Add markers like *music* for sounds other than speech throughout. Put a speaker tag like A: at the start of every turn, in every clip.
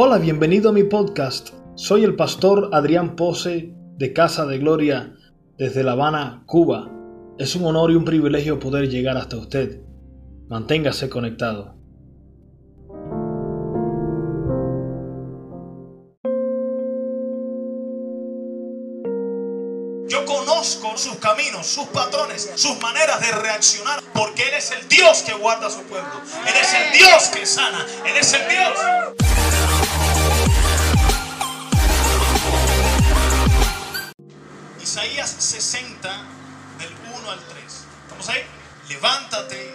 A: Hola, bienvenido a mi podcast. Soy el pastor Adrián Pose de Casa de Gloria desde La Habana, Cuba. Es un honor y un privilegio poder llegar hasta usted. Manténgase conectado.
B: Yo conozco sus caminos, sus patrones, sus maneras de reaccionar, porque Él es el Dios que guarda a su pueblo. Él es el Dios que sana. Él es el Dios. Isaías 60, del 1 al 3. ¿Vamos ahí? Levántate,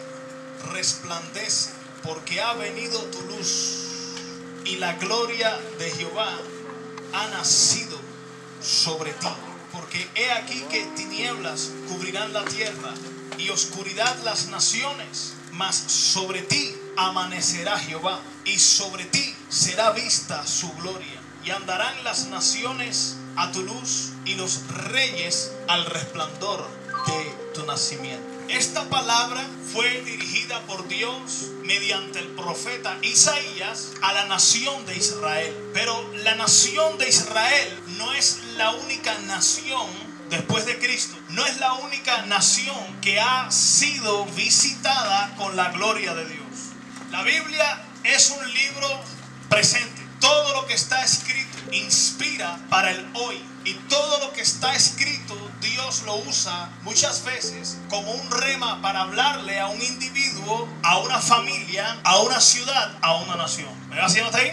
B: resplandece, porque ha venido tu luz y la gloria de Jehová ha nacido sobre ti. Porque he aquí que tinieblas cubrirán la tierra y oscuridad las naciones, mas sobre ti amanecerá Jehová y sobre ti será vista su gloria. Y andarán las naciones a tu luz y los reyes al resplandor de tu nacimiento. Esta palabra fue dirigida por Dios mediante el profeta Isaías a la nación de Israel. Pero la nación de Israel no es la única nación después de Cristo. No es la única nación que ha sido visitada con la gloria de Dios. La Biblia es un libro presente. Todo lo que está escrito inspira para el hoy. Y todo lo que está escrito, Dios lo usa muchas veces como un rema para hablarle a un individuo, a una familia, a una ciudad, a una nación. ¿Me va haciendo ahí?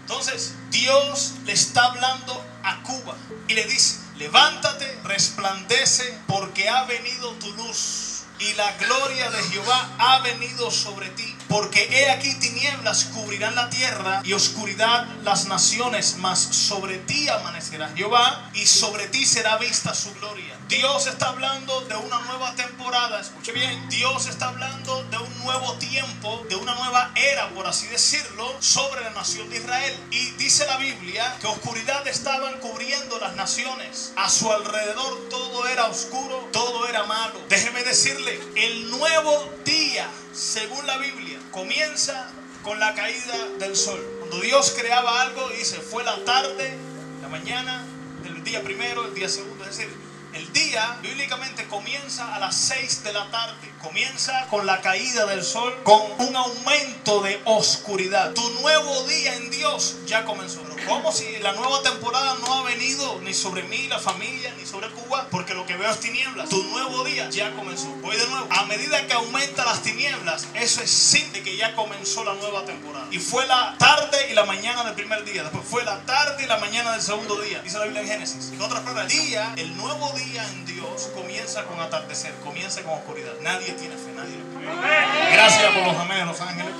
B: Entonces, Dios le está hablando a Cuba y le dice, levántate, resplandece, porque ha venido tu luz y la gloria de Jehová ha venido sobre ti. Porque he aquí tinieblas cubrirán la tierra y oscuridad las naciones, mas sobre ti amanecerá Jehová y sobre ti será vista su gloria. Dios está hablando de una nueva temporada, escuche bien, Dios está hablando de un nuevo tiempo, de una nueva era, por así decirlo, sobre la nación de Israel. Y dice la Biblia que oscuridad estaban cubriendo las naciones. A su alrededor todo era oscuro, todo era malo. Déjeme decirle, el nuevo día, según la Biblia, comienza con la caída del sol. Cuando Dios creaba algo, dice, fue la tarde, la mañana, el día primero, el día segundo, es decir, el día bíblicamente comienza a las 6 de la tarde. Comienza con la caída del sol, con un aumento de oscuridad. Tu nuevo día en Dios ya comenzó. Pero como si la nueva temporada no ha venido ni sobre mí, la familia, ni sobre Cuba, porque que veo es tinieblas. Tu nuevo día ya comenzó. Voy de nuevo. A medida que aumenta las tinieblas, eso es sin de que ya comenzó la nueva temporada. Y fue la tarde y la mañana del primer día. Después fue la tarde y la mañana del segundo día. Dice la Biblia en Génesis. En otras palabras, el día, el nuevo día en Dios comienza con atardecer, comienza con oscuridad. Nadie tiene fe, nadie lo cree. Gracias por los amén, los ángeles.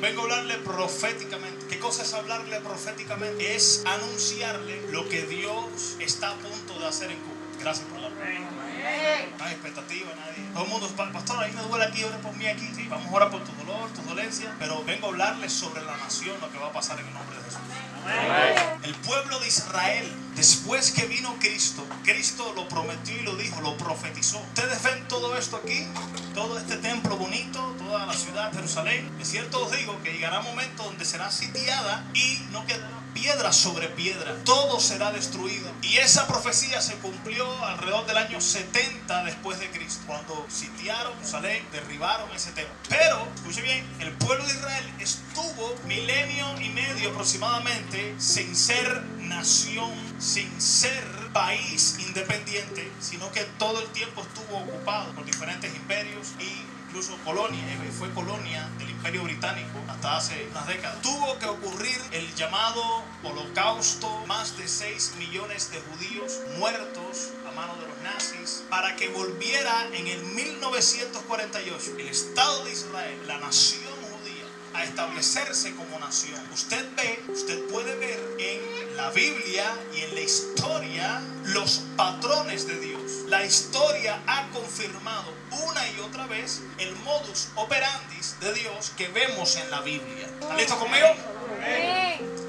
B: Vengo a hablarle proféticamente. ¿Qué cosa es hablarle proféticamente? Es anunciarle lo que Dios está a punto de hacer en Cuba. Gracias por la no hay expectativa, nadie. Todo el mundo, pastor, ahí me duele aquí, ora por mí aquí. Sí, vamos a orar por tu dolor, tu dolencia. Pero vengo a hablarles sobre la nación, lo que va a pasar en el nombre de Jesús. El pueblo de Israel, después que vino Cristo, Cristo lo prometió y lo dijo, lo profetizó. Ustedes ven todo esto aquí, todo este templo bonito, toda la ciudad de Jerusalén. Es cierto os digo que llegará un momento donde será sitiada y no quedará piedra sobre piedra. Todo será destruido. Y esa profecía se cumplió alrededor del año 70 después de Cristo, cuando sitiaron Jerusalén, derribaron ese templo. Pero, escuche bien, el pueblo de Israel estuvo milenio y medio aproximadamente sin ser nación, sin ser país independiente, sino que todo el tiempo estuvo ocupado por diferentes imperios y incluso colonia, eh, fue colonia del Imperio Británico hasta hace unas décadas. Tuvo que ocurrir el llamado holocausto, más de 6 millones de judíos muertos a mano de los nazis, para que volviera en el 1948 el Estado de Israel, la nación judía, a establecerse como nación. Usted ve, usted puede ver la Biblia y en la historia los patrones de Dios. La historia ha confirmado una y otra vez el modus operandi de Dios que vemos en la Biblia. ¿Están listos conmigo?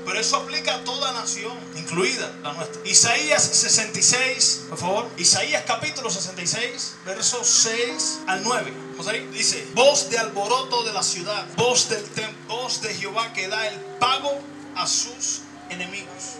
B: Pero eso aplica a toda nación, incluida la nuestra. Isaías 66, por favor. Isaías capítulo 66, versos 6 al 9. Vamos ahí. Dice, voz de alboroto de la ciudad, voz del templo, voz de Jehová que da el pago a sus enemigos.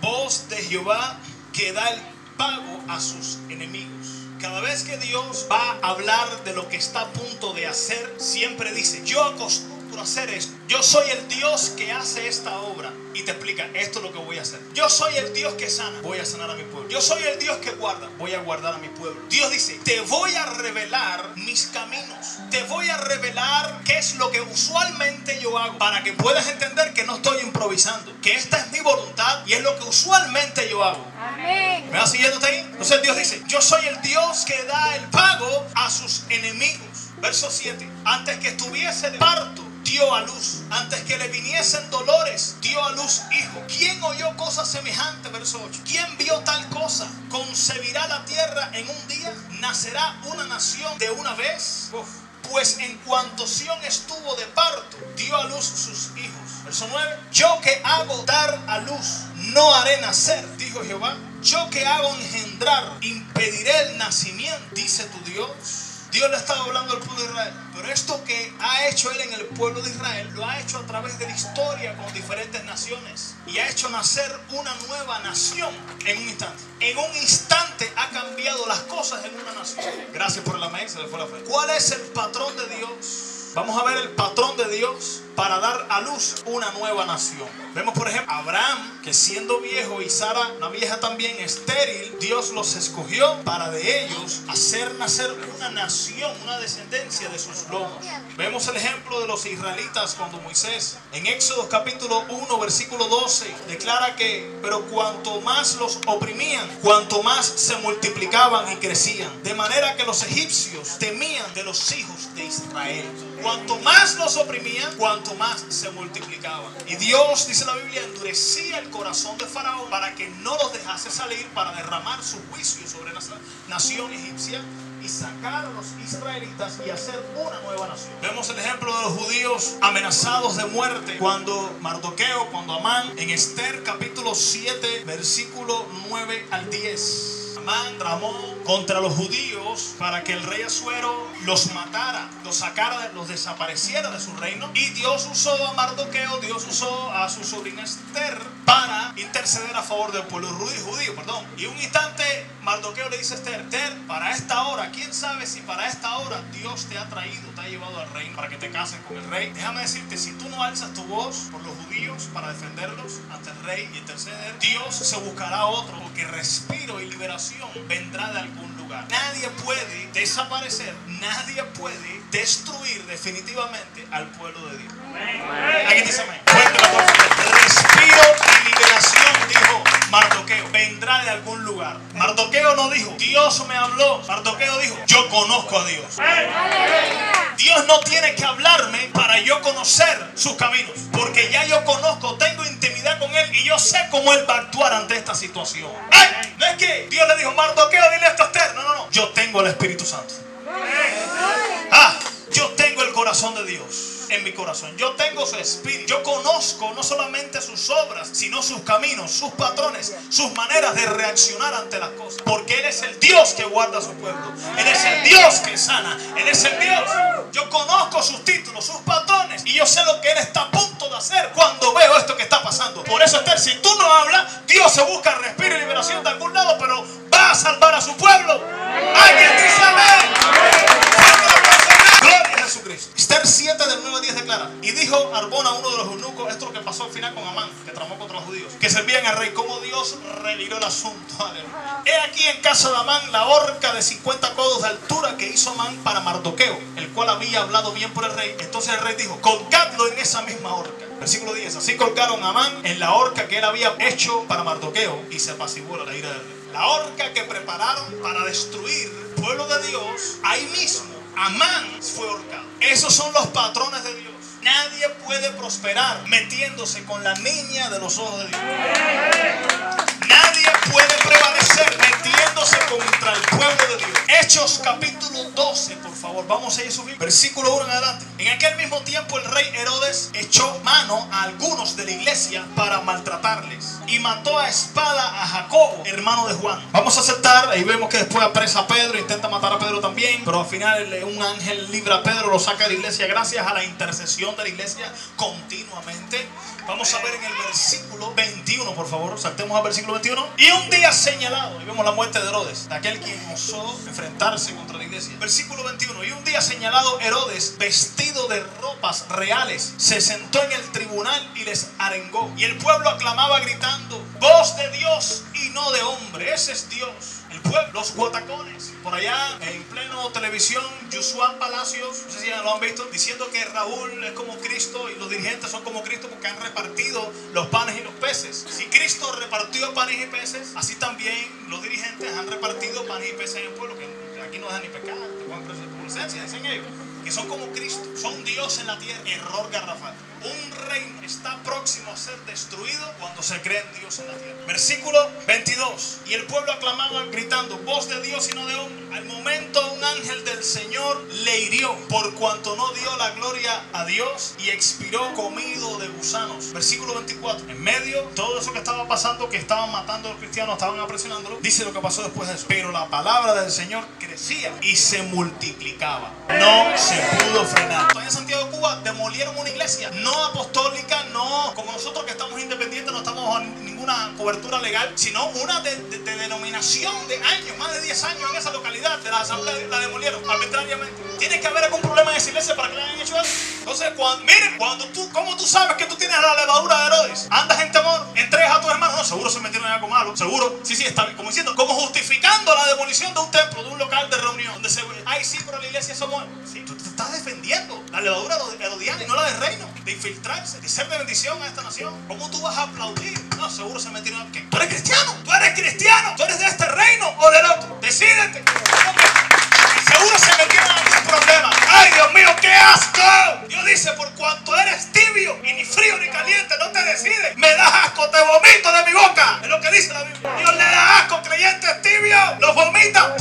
B: Voz de Jehová que da el pago a sus enemigos. Cada vez que Dios va a hablar de lo que está a punto de hacer, siempre dice, yo acostumbro hacer esto. Yo soy el Dios que hace esta obra. Y te explica, esto es lo que voy a hacer. Yo soy el Dios que sana, voy a sanar a mi pueblo. Yo soy el Dios que guarda, voy a guardar a mi pueblo. Dios dice, te voy a revelar mis caminos. Te voy a revelar qué es lo que usualmente yo hago. Para que puedas entender que no estoy improvisando. Que esta es mi voluntad y es lo que usualmente yo hago.
C: Amén.
B: ¿Me va siguiendo ahí? Entonces Dios dice, yo soy el Dios que da el pago a sus enemigos. Verso 7. Antes que estuviese de parto, dio a luz. Antes que le viniesen dolores, dio a luz hijo. ¿Quién oyó cosa semejante? Verso 8. ¿Quién vio tal cosa? ¿Concebirá la tierra en un día? ¿Nacerá una nación de una vez? Uf. Pues en cuanto Sión estuvo de parto, dio a luz sus hijos. Verso 9. Yo que hago dar a luz, no haré nacer, dijo Jehová. Yo que hago engendrar, impediré el nacimiento, dice tu Dios. Dios le estaba hablando al pueblo de Israel. Pero esto que ha hecho Él en el pueblo de Israel, lo ha hecho a través de la historia con diferentes naciones. Y ha hecho nacer una nueva nación en un instante. En un instante ha cambiado las cosas en una nación. Gracias por la amén, se le fue la fe. ¿Cuál es el patrón de Dios? Vamos a ver el patrón de Dios para dar a luz una nueva nación. Vemos, por ejemplo, Abraham, que siendo viejo y Sara, una vieja también estéril, Dios los escogió para de ellos hacer nacer una nación, una descendencia de sus lomos. Vemos el ejemplo de los israelitas cuando Moisés, en Éxodo capítulo 1, versículo 12, declara que, pero cuanto más los oprimían, cuanto más se multiplicaban y crecían, de manera que los egipcios temían de los hijos de Israel. Cuanto más los oprimían, cuanto más se multiplicaban. Y Dios, dice la Biblia, endurecía el corazón de Faraón para que no los dejase salir para derramar su juicio sobre la nación egipcia y sacar a los israelitas y hacer una nueva nación. Vemos el ejemplo de los judíos amenazados de muerte cuando Mardoqueo, cuando Amán, en Esther capítulo 7, versículo 9 al 10. Amán tramó contra los judíos para que el rey Asuero los matara, los sacara, los desapareciera de su reino. Y Dios usó a Mardoqueo, Dios usó a su sobrina Esther para interceder a favor del pueblo judío, perdón. Y un instante Mardoqueo le dice a Esther, Esther, para esta hora, quién sabe si para esta hora Dios te ha traído, te ha llevado al reino para que te cases con el rey. Déjame decirte, si tú no alzas tu voz por los judíos para defenderlos ante el rey y interceder, Dios se buscará otro porque respiro y liberación vendrá de algún lugar. Nadie puede desaparecer, nadie puede destruir definitivamente al pueblo de Dios. Alguien dice amén. Fuerte la voz. Respiro y liberación, dijo Mardoqueo, vendrá de algún lugar. Mardoqueo no dijo, Dios me habló. Mardoqueo dijo, yo conozco a Dios. Dios no tiene que hablarme para yo conocer sus caminos, porque ya yo conozco, tengo intimidad con Él y yo sé cómo Él va a actuar ante esta situación. ¡Ay! No es que Dios le dijo, Mardoqueo, dile esto a Esther. No, no, no. Yo tengo el Espíritu Santo. Ah, yo tengo el corazón de Dios en mi corazón. Yo tengo su espíritu. Yo conozco no solamente sus obras, sino sus caminos, sus patrones, sus maneras de reaccionar ante las cosas. Porque Él es el Dios que guarda a su pueblo. Él es el Dios que sana. Él es el Dios. Yo conozco sus títulos, sus patrones. Y yo sé lo que Él está a punto de hacer cuando veo esto que está pasando. Por eso, Esther, si tú no hablas, Dios se busca respiro y liberación de algún lado, pero va a salvar a su pueblo. Alguien dice amén. Gloria a Jesucristo. Esther 7 del 9 al 10 declara. Y dijo Arbona, uno de los eunucos, esto es lo que pasó al final con Amán, que tramó contra los judíos, que servían al rey, como Dios reviró el asunto. Aleluya. He aquí en casa de Amán la horca de 50 codos de altura que hizo Amán para Mardoqueo, el cual había hablado bien por el rey. Entonces el rey dijo, colgadlo en esa misma horca. Versículo 10. Así colgaron a Amán en la horca que él había hecho para Mardoqueo y se apaciguó la ira del rey. La horca que prepararon para destruir pueblo de Dios, ahí mismo Amán fue ahorcado. Esos son los patrones de Dios. Nadie puede prosperar metiéndose con la niña de los ojos de Dios. Nadie puede prevalecer metiéndose contra el pueblo de Dios. Hechos capítulo 12, por favor, vamos a ir subir. Versículo 1 en adelante. En aquel mismo tiempo el rey Herodes echó mano a algunos de la iglesia para maltratarles y mató a espada a Jacobo, hermano de Juan. Vamos a aceptar, ahí vemos que después apresa a Pedro, intenta matar a Pedro también, pero al final un ángel libra a Pedro, lo saca de la iglesia gracias a la intercesión de la iglesia continuamente. Vamos a ver en el versículo 21, por favor. Saltemos al versículo 21. Y un día señalado, y vemos la muerte de Herodes, de aquel quien osó enfrentarse contra la iglesia. Versículo 21. Y un día señalado, Herodes, vestido de ropas reales, se sentó en el tribunal y les arengó. Y el pueblo aclamaba gritando: Voz de Dios y no de hombre. Ese es Dios el pueblo, los guatacones. Por allá, en pleno televisión, Yusuan Palacios, no sé si ya lo han visto, diciendo que Raúl es como Cristo y los dirigentes son como Cristo porque han repartido los panes y los peces. Si Cristo repartió panes y peces, así también los dirigentes han repartido panes y peces en el pueblo, que aquí no dejan ni pecar, te dicen ellos que son como Cristo, son Dios en la tierra. Error garrafal. Un reino está próximo a ser destruido cuando se cree en Dios en la tierra. Versículo 22. Y el pueblo aclamaba gritando, voz de Dios y no de hombre. Al momento un ángel del Señor le hirió por cuanto no dio la gloria a Dios y expiró comido de gusanos. Versículo 24. En medio, todo eso que estaba pasando, que estaban matando a los cristianos, estaban apresionándolo, dice lo que pasó después de eso. Pero la palabra del Señor crecía y se multiplicaba. No se pudo frenar. En Santiago de Cuba demolieron una iglesia, no apostólica, no como nosotros que estamos independientes, no estamos en ninguna cobertura legal, sino una de, denominación de años, más de 10 años en esa localidad, de la asamblea la demolieron arbitrariamente. Tiene que haber algún problema en esa iglesia para que le hayan hecho eso. Entonces, cuando, miren, cuando tú, ¿cómo tú sabes que tú tienes la levadura de Herodes? Andas en temor, entregas a tus hermanos, no, seguro se metieron en algo malo, seguro, sí, sí, está bien, como diciendo, como justificando la demolición de un templo, de un local de reunión, donde se, ay, sí, pero la iglesia somos, sí, tú te estás defendiendo la levadura herodiana y no la del reino, de infiltrarse, de ser de bendición a esta nación. ¿Cómo tú vas a aplaudir? No, seguro se metieron en que tú eres cristiano, tú eres cristiano, tú eres de este reino o del otro, decídete. Seguro se metieron en ¡Ay, Dios mío, qué asco! Dios dice, por cuanto eres tibio y ni frío ni caliente, no te decides. Me das asco, te vomito de mi boca. Es lo que dice la Biblia. Dios le da asco, creyentes tibios, los vomita.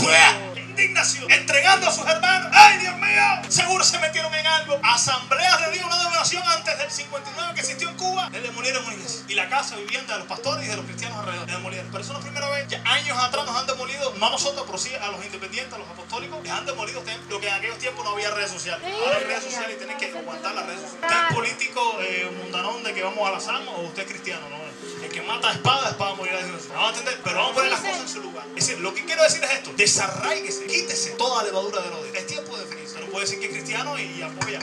B: Indignación, entregando a sus hermanos. ¡Ay, Dios mío! Seguro se metieron en algo. Asambleas de Dios, una denominación antes del 59 que existió en Cuba, le demolieron una iglesia. Y la casa vivienda de los pastores y de los cristianos alrededor, le demolieron. Pero eso es la primera vez. Ya años atrás nos han demolido, no a nosotros, pero sí a los independientes, a los apostólicos, les han demolido templos, que en aquellos tiempos no había redes sociales. Ahora hay redes sociales y tienen que aguantar las redes sociales. ¿Usted es político eh, mundanón de que vamos a las armas o usted es cristiano? No, el que mata a espada, espada morirá. Vamos a entender, pero vamos a poner las cosas en su lugar. Es decir, lo que quiero decir es esto: desarraíguese, quítese toda levadura de Herodes. Es tiempo de definirse. No puede decir que es cristiano y apoya.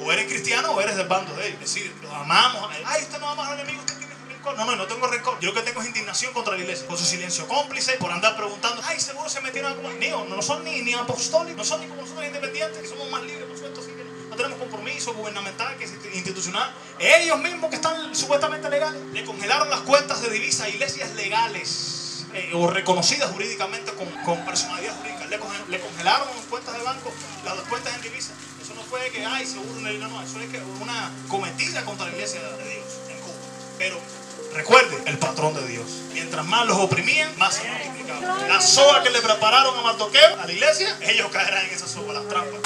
B: O eres cristiano o eres del bando de él. Es decir, lo amamos. Ay, usted no ama al enemigo, usted tiene rencor. No, no, no tengo rencor. Yo lo que tengo es indignación contra la iglesia. Con su silencio cómplice, por andar preguntando. Ay, seguro se metieron a como. No, no son ni, ni apostólicos, no son ni como nosotros independientes, que somos más libres, por supuesto, no tenemos compromiso gubernamental, que es institucional. Ellos mismos que están supuestamente legales, le congelaron las cuentas de divisas a iglesias legales eh, o reconocidas jurídicamente con, con personalidad jurídica. Le, conge- le congelaron cuentas de banco, las cuentas en divisas. Eso no fue que, ay, seguro, no, no, eso es que una cometida contra la iglesia de Dios en Cuba. Pero recuerde, el patrón de Dios. Mientras más los oprimían, más se multiplicaban. La soga que le prepararon a Mardoqueo, a la iglesia, ellos caerán en esa soga, las trampas.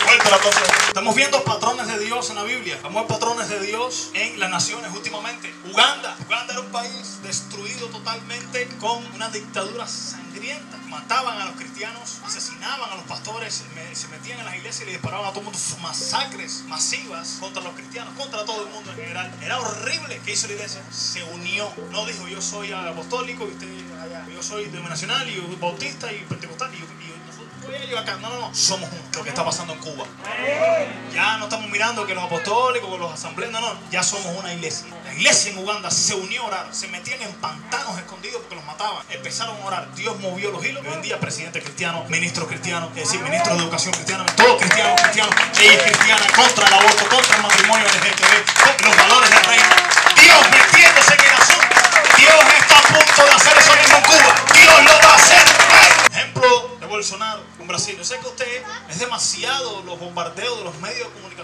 B: Estamos viendo patrones de Dios en la Biblia. Vamos a ver patrones de Dios en las naciones últimamente. Uganda. Uganda era un país destruido totalmente con una dictadura sangrienta. Mataban a los cristianos, asesinaban a los pastores, se metían en las iglesias y le disparaban a todo el mundo. Masacres masivas contra los cristianos, contra todo el mundo en general. Era horrible. ¿Qué hizo la iglesia? Se unió. No dijo yo soy apostólico y usted allá. Yo soy denominacional y bautista y pentecostal No, no. Somos. Lo que está pasando en Cuba. Ya no estamos mirando que los apostólicos, que los asambleas, no, no, ya somos una iglesia. La iglesia en Uganda se unió a orar, se metían en pantanos escondidos porque los mataban. Empezaron a orar, Dios movió los hilos. Hoy en día, presidente cristiano, ministro cristiano, es decir, ministro de educación cristiana, todo cristiano, cristiano, leyes cristianas contra el aborto, contra el matrimonio LGTB,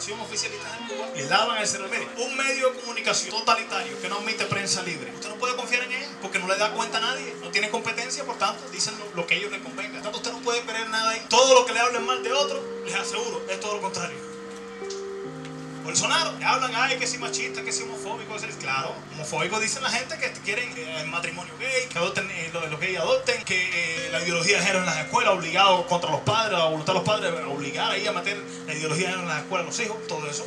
B: comunicación oficialistas en Cuba, le daban el cerebro. Mire, un medio de comunicación totalitario que no admite prensa libre. Usted no puede confiar en él porque no le da cuenta a nadie. No tiene competencia, por tanto, dicen lo, lo que ellos les convenga. Por tanto, usted no puede creer nada ahí. Todo lo que le hablen mal de otro, les aseguro, es todo lo contrario. Bolsonaro, hablan, ay, que si machista, que si homofóbico. Claro, homofóbico dicen la gente que quieren eh, el matrimonio gay, que adopten, eh, los, gays adopten, que eh, la ideología de género en las escuelas, obligado contra los padres, a voluntad de los padres, obligar ahí a meter la ideología de género en las escuelas los hijos, todo eso.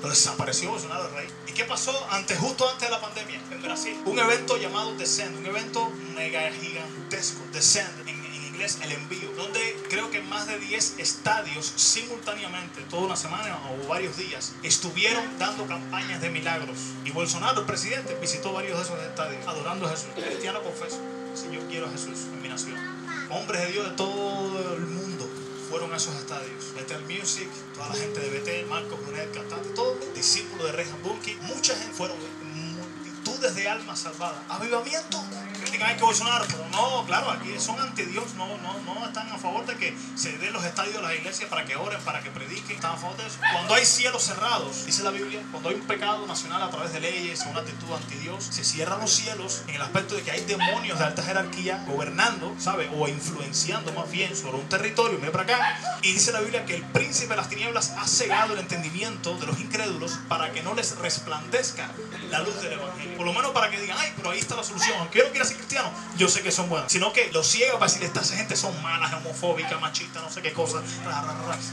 B: Pero desapareció Bolsonaro el rey. ¿Y qué pasó antes, justo antes de la pandemia en Brasil? Un evento llamado Descend, un evento mega gigantesco, Descend, en el envío, donde creo que más de 10 estadios simultáneamente, toda una semana o varios días, estuvieron dando campañas de milagros. Y Bolsonaro, el presidente, visitó varios de esos estadios, adorando a Jesús. Cristiano confeso, yo quiero a Jesús en mi nación. Hombres de Dios de todo el mundo fueron a esos estadios. Betel Music, toda la gente de Betel, Marcos Brunet, cantante, todo, discípulos de Rehan Bunky, mucha gente fueron, multitudes de almas salvadas. Avivamiento critican que Bolsonaro, pero no, claro, aquí son anti Dios, no, no, no están a favor de que se den los estadios de las iglesias para que oren, para que prediquen, están a favor de eso. Cuando hay cielos cerrados, dice la Biblia, cuando hay un pecado nacional a través de leyes, una actitud anti Dios, se cierran los cielos en el aspecto de que hay demonios de alta jerarquía gobernando, ¿sabe? O influenciando más bien sobre un territorio, mira para acá, y dice la Biblia que el príncipe de las tinieblas ha cegado el entendimiento de los incrédulos para que no les resplandezca la luz del evangelio. Por lo menos para que digan, ay, pero ahí está la solución. Aunque yo no quiera ser cristiano, yo sé que son buenos. Sino que los ciegos para decirle, esta gente son malas, homofóbicas, machistas, no sé qué cosas.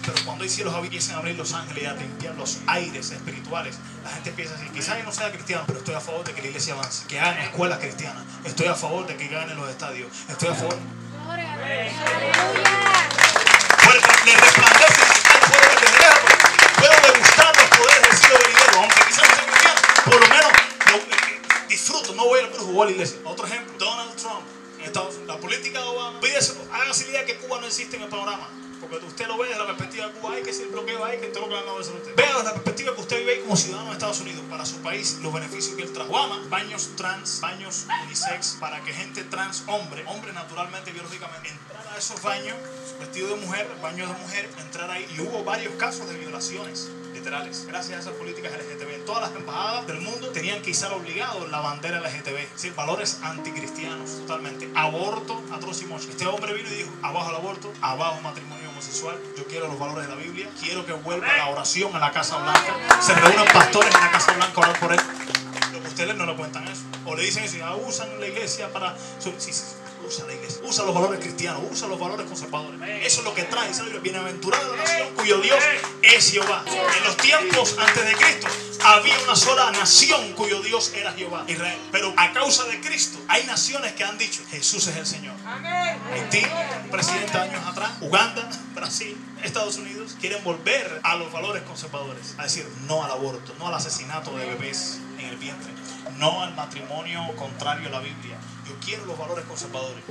B: Pero cuando hay cielos empiezan a abrir los ángeles y a limpiar los aires espirituales, la gente empieza a decir, quizás yo no sea cristiano, pero estoy a favor de que la iglesia avance, que hagan escuelas cristianas. Estoy a favor de que ganen los estadios. Estoy a favor. A la iglesia. Otro ejemplo, Donald Trump, en Estados Unidos, la política de Obama, hágase la idea que Cuba no existe en el panorama. Porque usted lo ve desde la perspectiva de Cuba, hay que ser bloqueo, hay que todo lo que van a hacer usted. Vea desde la perspectiva que usted vive como ciudadano de Estados Unidos, para su país, los beneficios que él trajo. Obama, baños trans, baños unisex, para que gente trans, hombre, hombre naturalmente, biológicamente, entrara a esos baños, vestido de mujer, baños de mujer, entrar ahí. Y hubo varios casos de violaciones gracias a esas políticas LGTB. Todas las embajadas del mundo tenían que izar obligado la bandera LGTB, valores anticristianos totalmente. Aborto, atroz y Este hombre vino y dijo, abajo el aborto, abajo matrimonio homosexual, yo quiero los valores de la Biblia, quiero que vuelva la oración a la Casa Blanca, se reúnan pastores en la Casa Blanca a orar por él. Lo que ustedes no le cuentan eso. O le dicen eso, usan la iglesia para... Usa la iglesia, usa los valores cristianos, usa los valores conservadores. Eso es lo que trae, ¿sabes? Bienaventurada la nación cuyo Dios es Jehová. En los tiempos antes de Cristo había una sola nación cuyo Dios era Jehová, Israel. Pero a causa de Cristo hay naciones que han dicho, Jesús es el Señor. Haití, presidente años atrás, Uganda, Brasil, Estados Unidos, quieren volver a los valores conservadores, a decir no al aborto, no al asesinato de bebés en el vientre, no al matrimonio contrario a la Biblia, yo quiero los valores conservadores.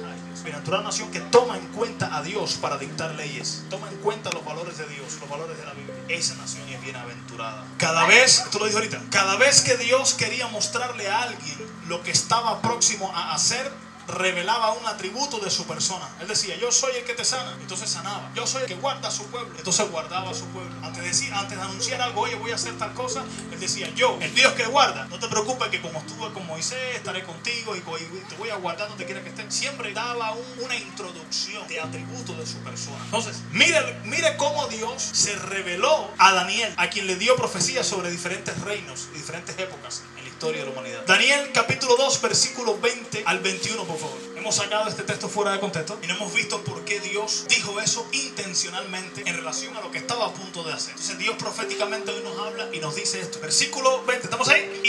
B: Bienaventurada nación que toma en cuenta a Dios para dictar leyes. Toma en cuenta los valores de Dios, los valores de la Biblia. Esa nación es bienaventurada. Cada vez, esto lo dijo ahorita, cada vez que Dios quería mostrarle a alguien lo que estaba próximo a hacer, revelaba un atributo de su persona. Él decía, yo soy el que te sana, entonces sanaba. Yo soy el que guarda a su pueblo, entonces guardaba a su pueblo. Antes de, decir, antes de anunciar algo, oye, voy a hacer tal cosa, él decía, yo, el Dios que guarda, no te preocupes que como estuve con Moisés, estaré contigo y te voy a guardar donde quiera que estés. Siempre daba una introducción de atributo de su persona. Entonces, mire, mire cómo Dios se reveló a Daniel, a quien le dio profecía sobre diferentes reinos y diferentes épocas historia de la humanidad. Daniel capítulo 2 versículo 20 al 21 por favor. Hemos sacado este texto fuera de contexto y no hemos visto por qué Dios dijo eso intencionalmente en relación a lo que estaba a punto de hacer. Entonces Dios proféticamente hoy nos habla y nos dice esto. Versículo 20, ¿estamos ahí?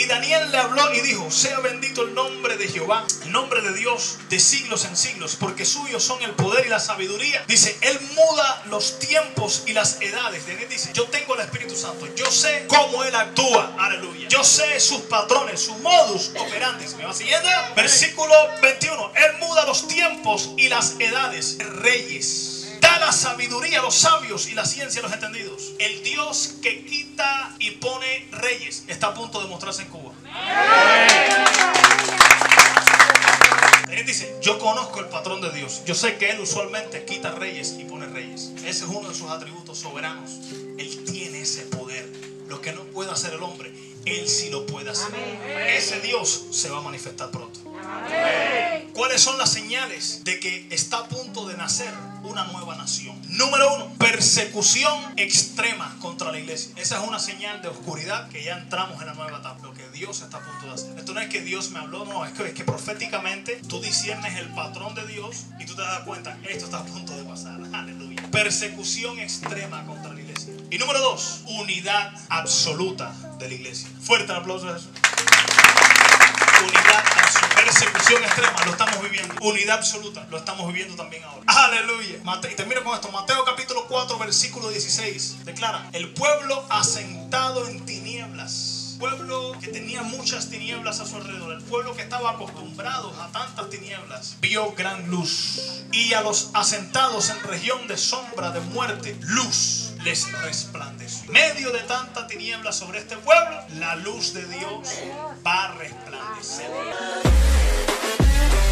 B: Y dijo, sea bendito el nombre de Jehová, el nombre de Dios de siglos en siglos, porque suyos son el poder y la sabiduría. Dice, Él muda los tiempos y las edades. Daniel dice, yo tengo el Espíritu Santo, yo sé cómo Él actúa. Aleluya. Yo sé sus patrones su modus operandi. ¿Me va siguiendo? Versículo 21. Él muda los tiempos y las edades. Reyes. Da la sabiduría a los sabios y la ciencia a los entendidos. El Dios que quita y pone reyes está a punto de mostrarse en Cuba. Él dice, Yo conozco el patrón de Dios. Yo sé que Él usualmente quita reyes y pone reyes. Ese es uno de sus atributos soberanos. Él tiene ese poder. Lo que no puede hacer el hombre, Él sí lo puede hacer. Ese Dios se va a manifestar pronto. ¿Cuáles son las señales de que está a punto de nacer una nueva nación? Número uno, persecución extrema contra la iglesia. Esa es una señal de oscuridad que ya entramos en la nueva etapa. Lo que Dios está a punto de hacer. Esto no es que Dios me habló, no, es que, es que proféticamente tú disiernes el patrón de Dios y tú te das cuenta, esto está a punto de pasar. *laughs* Aleluya. Persecución extrema contra la iglesia. Y número dos, unidad absoluta de la iglesia. Fuerte el aplauso a eso unidad absoluta. Extrema, lo estamos viviendo. Unidad absoluta, lo estamos viviendo también ahora. Aleluya. Mate, y termino con esto. Mateo capítulo 4, versículo 16. Declara, el pueblo asentado en tinieblas pueblo que tenía muchas tinieblas a su alrededor, el pueblo que estaba acostumbrado a tantas tinieblas, vio gran luz. Y a los asentados en región de sombra de muerte, luz les resplandeció. En medio de tanta tiniebla sobre este pueblo, la luz de Dios Yeah.